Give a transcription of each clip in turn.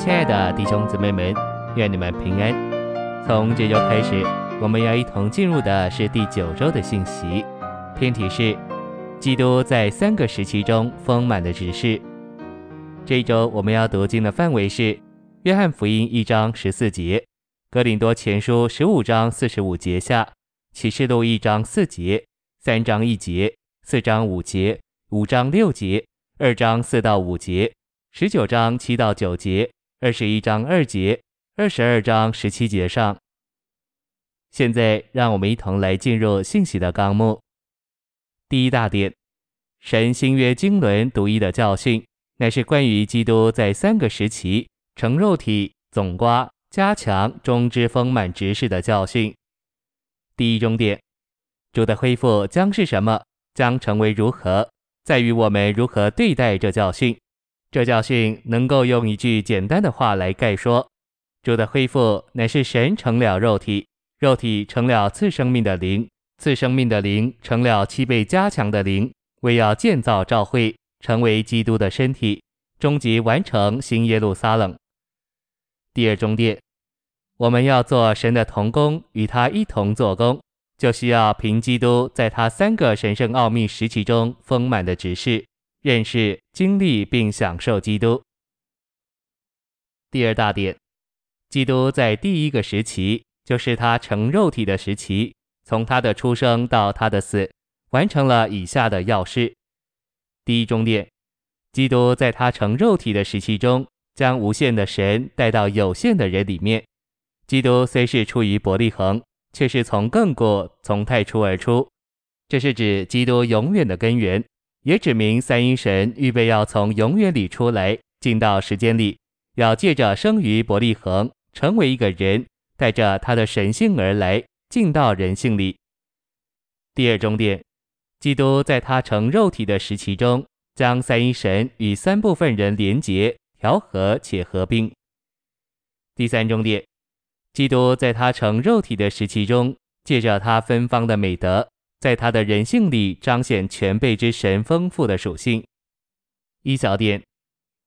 亲爱的弟兄姊妹们，愿你们平安。从这周开始，我们要一同进入的是第九周的信息，篇题是基督在三个时期中丰满的指示。这周我们要读经的范围是约翰福音一章十四节、哥林多前书十五章四十五节下、启示录一章四节、三章一节、四章五节、五章六节、二章四到五节、十九章七到九节。二十一章二节，二十二章十七节上。现在，让我们一同来进入信息的纲目。第一大点，神新约经纶独一的教训，乃是关于基督在三个时期成肉体、总瓜、加强、终之丰满执事的教训。第一中点，主的恢复将是什么？将成为如何？在于我们如何对待这教训。这教训能够用一句简单的话来概说：主的恢复乃是神成了肉体，肉体成了次生命的灵，次生命的灵成了七倍加强的灵，为要建造教会，成为基督的身体，终极完成新耶路撒冷。第二重点，我们要做神的同工，与他一同做工，就需要凭基督在他三个神圣奥秘时期中丰满的指示。认识、经历并享受基督。第二大点，基督在第一个时期，就是他成肉体的时期，从他的出生到他的死，完成了以下的要事。第一重点，基督在他成肉体的时期中，将无限的神带到有限的人里面。基督虽是出于伯利恒，却是从亘古从太初而出，这是指基督永远的根源。也指明三一神预备要从永远里出来，进到时间里，要借着生于伯利恒，成为一个人，带着他的神性而来，进到人性里。第二重点，基督在他成肉体的时期中，将三一神与三部分人连结、调和且合并。第三重点，基督在他成肉体的时期中，借着他芬芳的美德。在他的人性里彰显全备之神丰富的属性。一小点，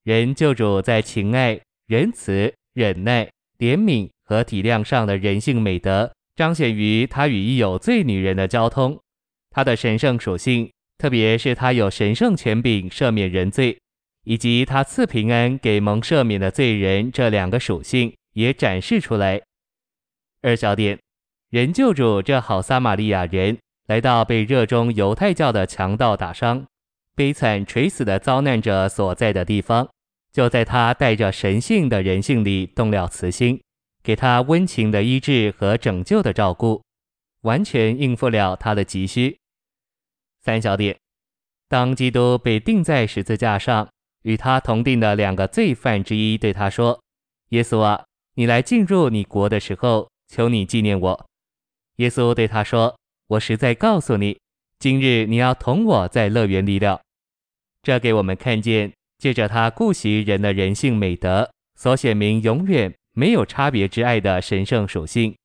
人救主在情爱、仁慈、忍耐、怜悯和体谅上的人性美德，彰显于他与一有罪女人的交通。他的神圣属性，特别是他有神圣权柄赦免人罪，以及他赐平安给蒙赦免的罪人这两个属性，也展示出来。二小点，人救主这好撒玛利亚人。来到被热衷犹太教的强盗打伤、悲惨垂死的遭难者所在的地方，就在他带着神性的人性里动了慈心，给他温情的医治和拯救的照顾，完全应付了他的急需。三小点，当基督被钉在十字架上，与他同钉的两个罪犯之一对他说：“耶稣啊，你来进入你国的时候，求你纪念我。”耶稣对他说。我实在告诉你，今日你要同我在乐园里了。这给我们看见，借着他顾惜人的人性美德，所显明永远没有差别之爱的神圣属性。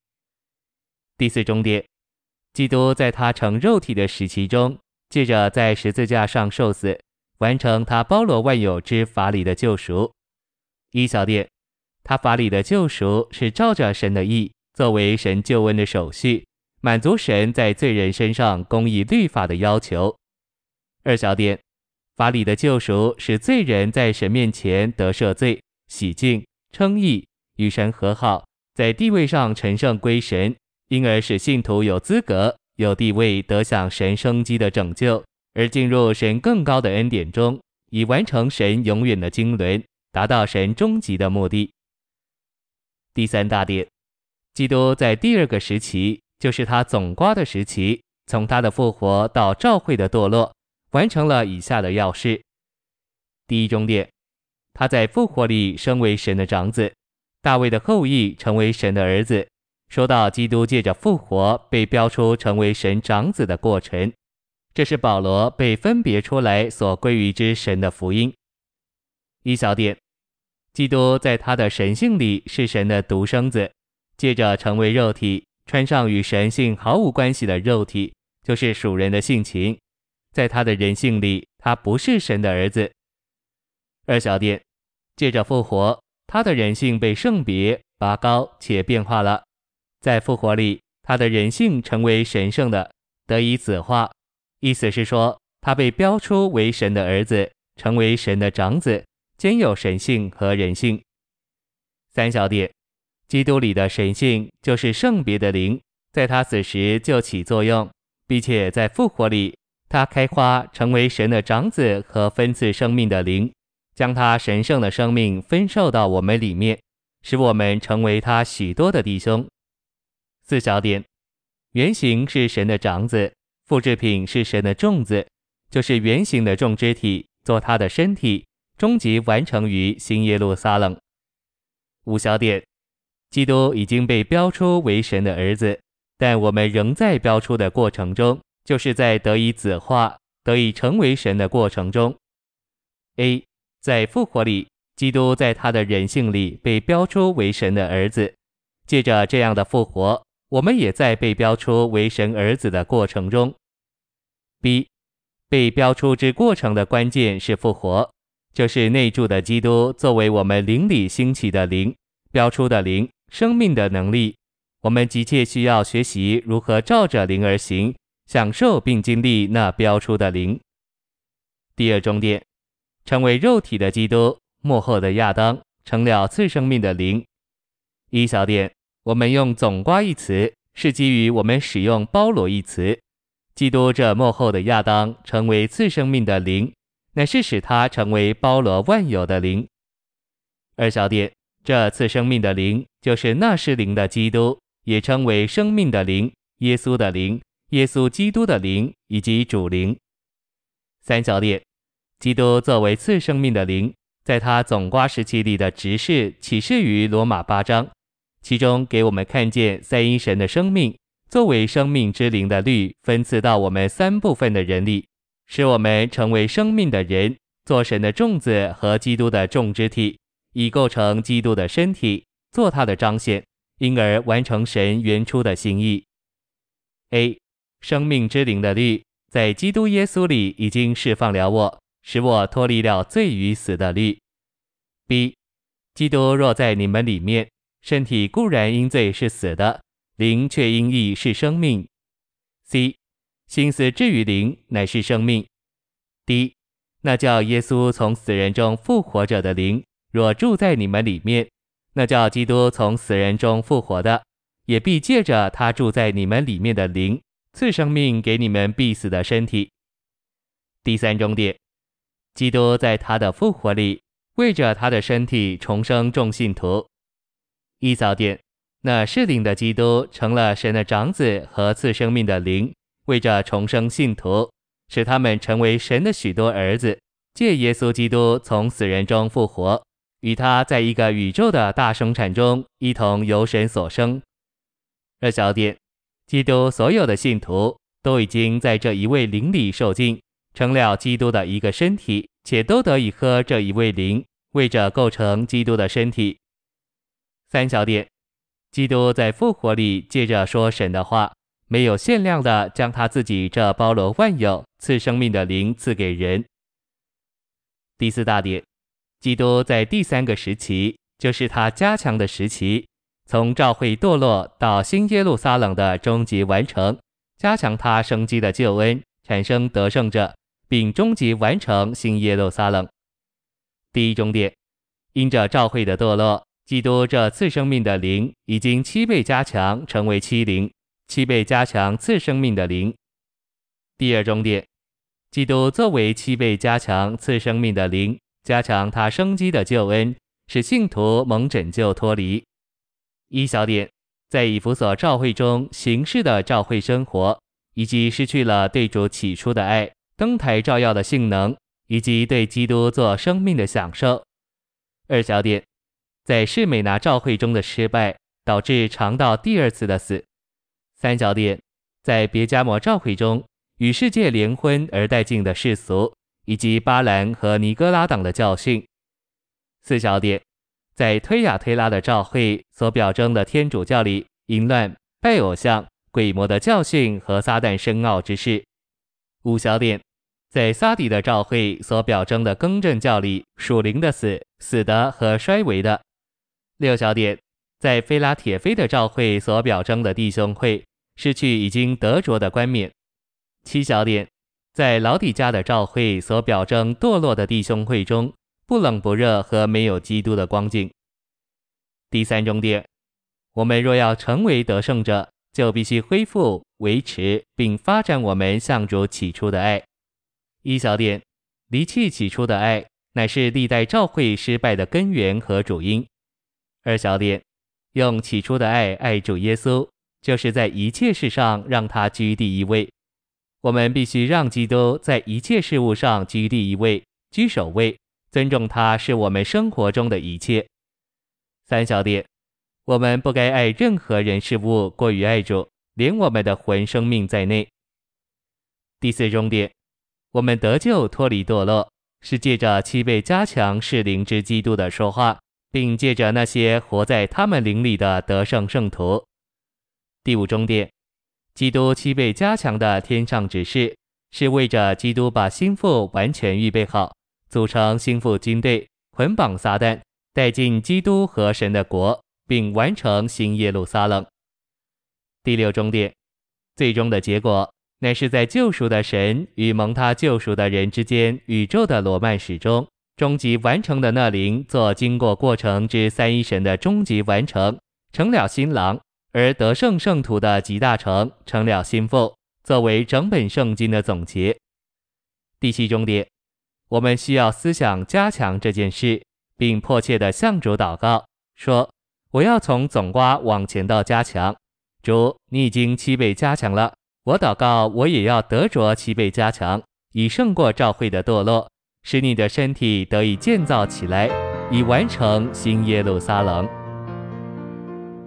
第四重点，基督在他成肉体的时期中，借着在十字架上受死，完成他包罗万有之法理的救赎。一小点，他法理的救赎是照着神的意，作为神救恩的手续。满足神在罪人身上公义律法的要求。二小点，法理的救赎使罪人在神面前得赦罪、洗净、称义、与神和好，在地位上成圣归神，因而使信徒有资格、有地位得享神生机的拯救，而进入神更高的恩典中，以完成神永远的经纶，达到神终极的目的。第三大点，基督在第二个时期。就是他总瓜的时期，从他的复活到教会的堕落，完成了以下的要事：第一终点，他在复活里升为神的长子，大卫的后裔成为神的儿子。说到基督借着复活被标出成为神长子的过程，这是保罗被分别出来所归于之神的福音。一小点，基督在他的神性里是神的独生子，借着成为肉体。穿上与神性毫无关系的肉体，就是属人的性情，在他的人性里，他不是神的儿子。二小点，借着复活，他的人性被圣别、拔高且变化了。在复活里，他的人性成为神圣的，得以子化。意思是说，他被标出为神的儿子，成为神的长子，兼有神性和人性。三小点，基督里的神性就是圣别的灵，在他死时就起作用，并且在复活里，他开花成为神的长子和分赐生命的灵，将他神圣的生命分授到我们里面，使我们成为他许多的弟兄。四小点，原型是神的长子，复制品是神的种子，就是原型的种肢体，做他的身体，终极完成于新耶路撒冷。五小点，基督已经被标出为神的儿子，但我们仍在标出的过程中，就是在得以子化、得以成为神的过程中。A，在复活里，基督在他的人性里被标出为神的儿子，借着这样的复活。我们也在被标出为神儿子的过程中。B，被标出之过程的关键是复活，就是内住的基督作为我们灵里兴起的灵，标出的灵，生命的能力。我们急切需要学习如何照着灵而行，享受并经历那标出的灵。第二重点，成为肉体的基督，幕后的亚当，成了次生命的灵。一小点。我们用总括一词，是基于我们使用包罗一词。基督这幕后的亚当成为次生命的灵，乃是使他成为包罗万有的灵。二小点，这次生命的灵就是那时灵的基督，也称为生命的灵、耶稣的灵、耶稣基督的灵以及主灵。三小点，基督作为次生命的灵，在他总瓜时期里的职事启示于罗马八章。其中给我们看见三一神的生命作为生命之灵的律分赐到我们三部分的人里，使我们成为生命的人，做神的种子和基督的种植体，以构成基督的身体，做他的彰显，因而完成神原初的心意。A. 生命之灵的律在基督耶稣里已经释放了我，使我脱离了罪与死的律。B. 基督若在你们里面。身体固然因罪是死的，灵却因义是生命。C，心思之于灵乃是生命。D，那叫耶稣从死人中复活者的灵，若住在你们里面，那叫基督从死人中复活的，也必借着他住在你们里面的灵，赐生命给你们必死的身体。第三重点，基督在他的复活里，为着他的身体重生众信徒。一早点，那是灵的基督成了神的长子和赐生命的灵，为着重生信徒，使他们成为神的许多儿子，借耶稣基督从死人中复活，与他在一个宇宙的大生产中一同由神所生。二小点，基督所有的信徒都已经在这一位灵里受尽，成了基督的一个身体，且都得以喝这一位灵，为着构成基督的身体。三小点，基督在复活里借着说神的话，没有限量的将他自己这包罗万有、赐生命的灵赐给人。第四大点，基督在第三个时期，就是他加强的时期，从教会堕落到新耶路撒冷的终极完成，加强他生机的救恩，产生得胜者，并终极完成新耶路撒冷。第一终点，因着教会的堕落。基督这次生命的灵已经七倍加强，成为七灵，七倍加强次生命的灵。第二终点，基督作为七倍加强次生命的灵，加强他生机的救恩，使信徒蒙拯救脱离。一小点，在以弗所教会中行事的教会生活，以及失去了对主起初的爱、灯台照耀的性能，以及对基督做生命的享受。二小点。在士美拿教会中的失败，导致尝到第二次的死。三小点，在别迦摩教会中与世界联婚而带进的世俗，以及巴兰和尼哥拉党的教训。四小点，在推雅推拉的教会所表征的天主教里淫乱、拜偶像、鬼魔的教训和撒旦深奥之事。五小点。在撒底的教会所表征的更正教里，属灵的死、死的和衰微的，六小点，在菲拉铁菲的召会所表征的弟兄会，失去已经得着的冠冕。七小点，在老底家的召会所表征堕落的弟兄会中，不冷不热和没有基督的光景。第三重点，我们若要成为得胜者，就必须恢复、维持并发展我们向主起初的爱。一小点，离弃起初的爱，乃是历代召会失败的根源和主因。二小点，用起初的爱爱主耶稣，就是在一切事上让他居第一位。我们必须让基督在一切事物上居第一位、居首位，尊重他是我们生活中的一切。三小点。我们不该爱任何人事物过于爱主，连我们的魂生命在内。第四重点，我们得救脱离堕落，是借着七倍加强是灵之基督的说话，并借着那些活在他们灵里的得胜圣徒。第五重点，基督七倍加强的天上指示，是为着基督把心腹完全预备好，组成心腹军队，捆绑撒旦，带进基督和神的国。并完成新耶路撒冷。第六终点，最终的结果乃是在救赎的神与蒙他救赎的人之间，宇宙的罗曼史中，终极完成的那灵做经过过程之三一神的终极完成，成了新郎，而得胜圣徒的集大成成了新妇，作为整本圣经的总结。第七重点，我们需要思想加强这件事，并迫切地向主祷告，说。我要从总瓜往前到加强，主，你已经七倍加强了。我祷告，我也要得着七倍加强，以胜过召会的堕落，使你的身体得以建造起来，以完成新耶路撒冷。